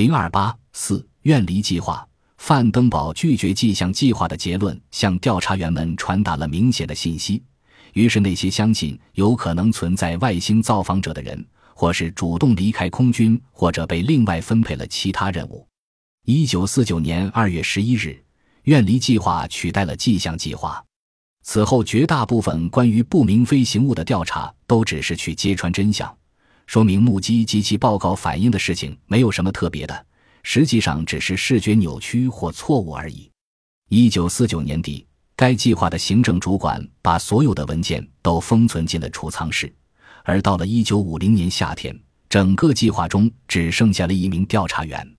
零二八四院离计划，范登堡拒绝迹象计划的结论向调查员们传达了明显的信息。于是，那些相信有可能存在外星造访者的人，或是主动离开空军，或者被另外分配了其他任务。一九四九年二月十一日，院离计划取代了迹象计划。此后，绝大部分关于不明飞行物的调查都只是去揭穿真相。说明目击及其报告反映的事情没有什么特别的，实际上只是视觉扭曲或错误而已。一九四九年底，该计划的行政主管把所有的文件都封存进了储藏室，而到了一九五零年夏天，整个计划中只剩下了一名调查员。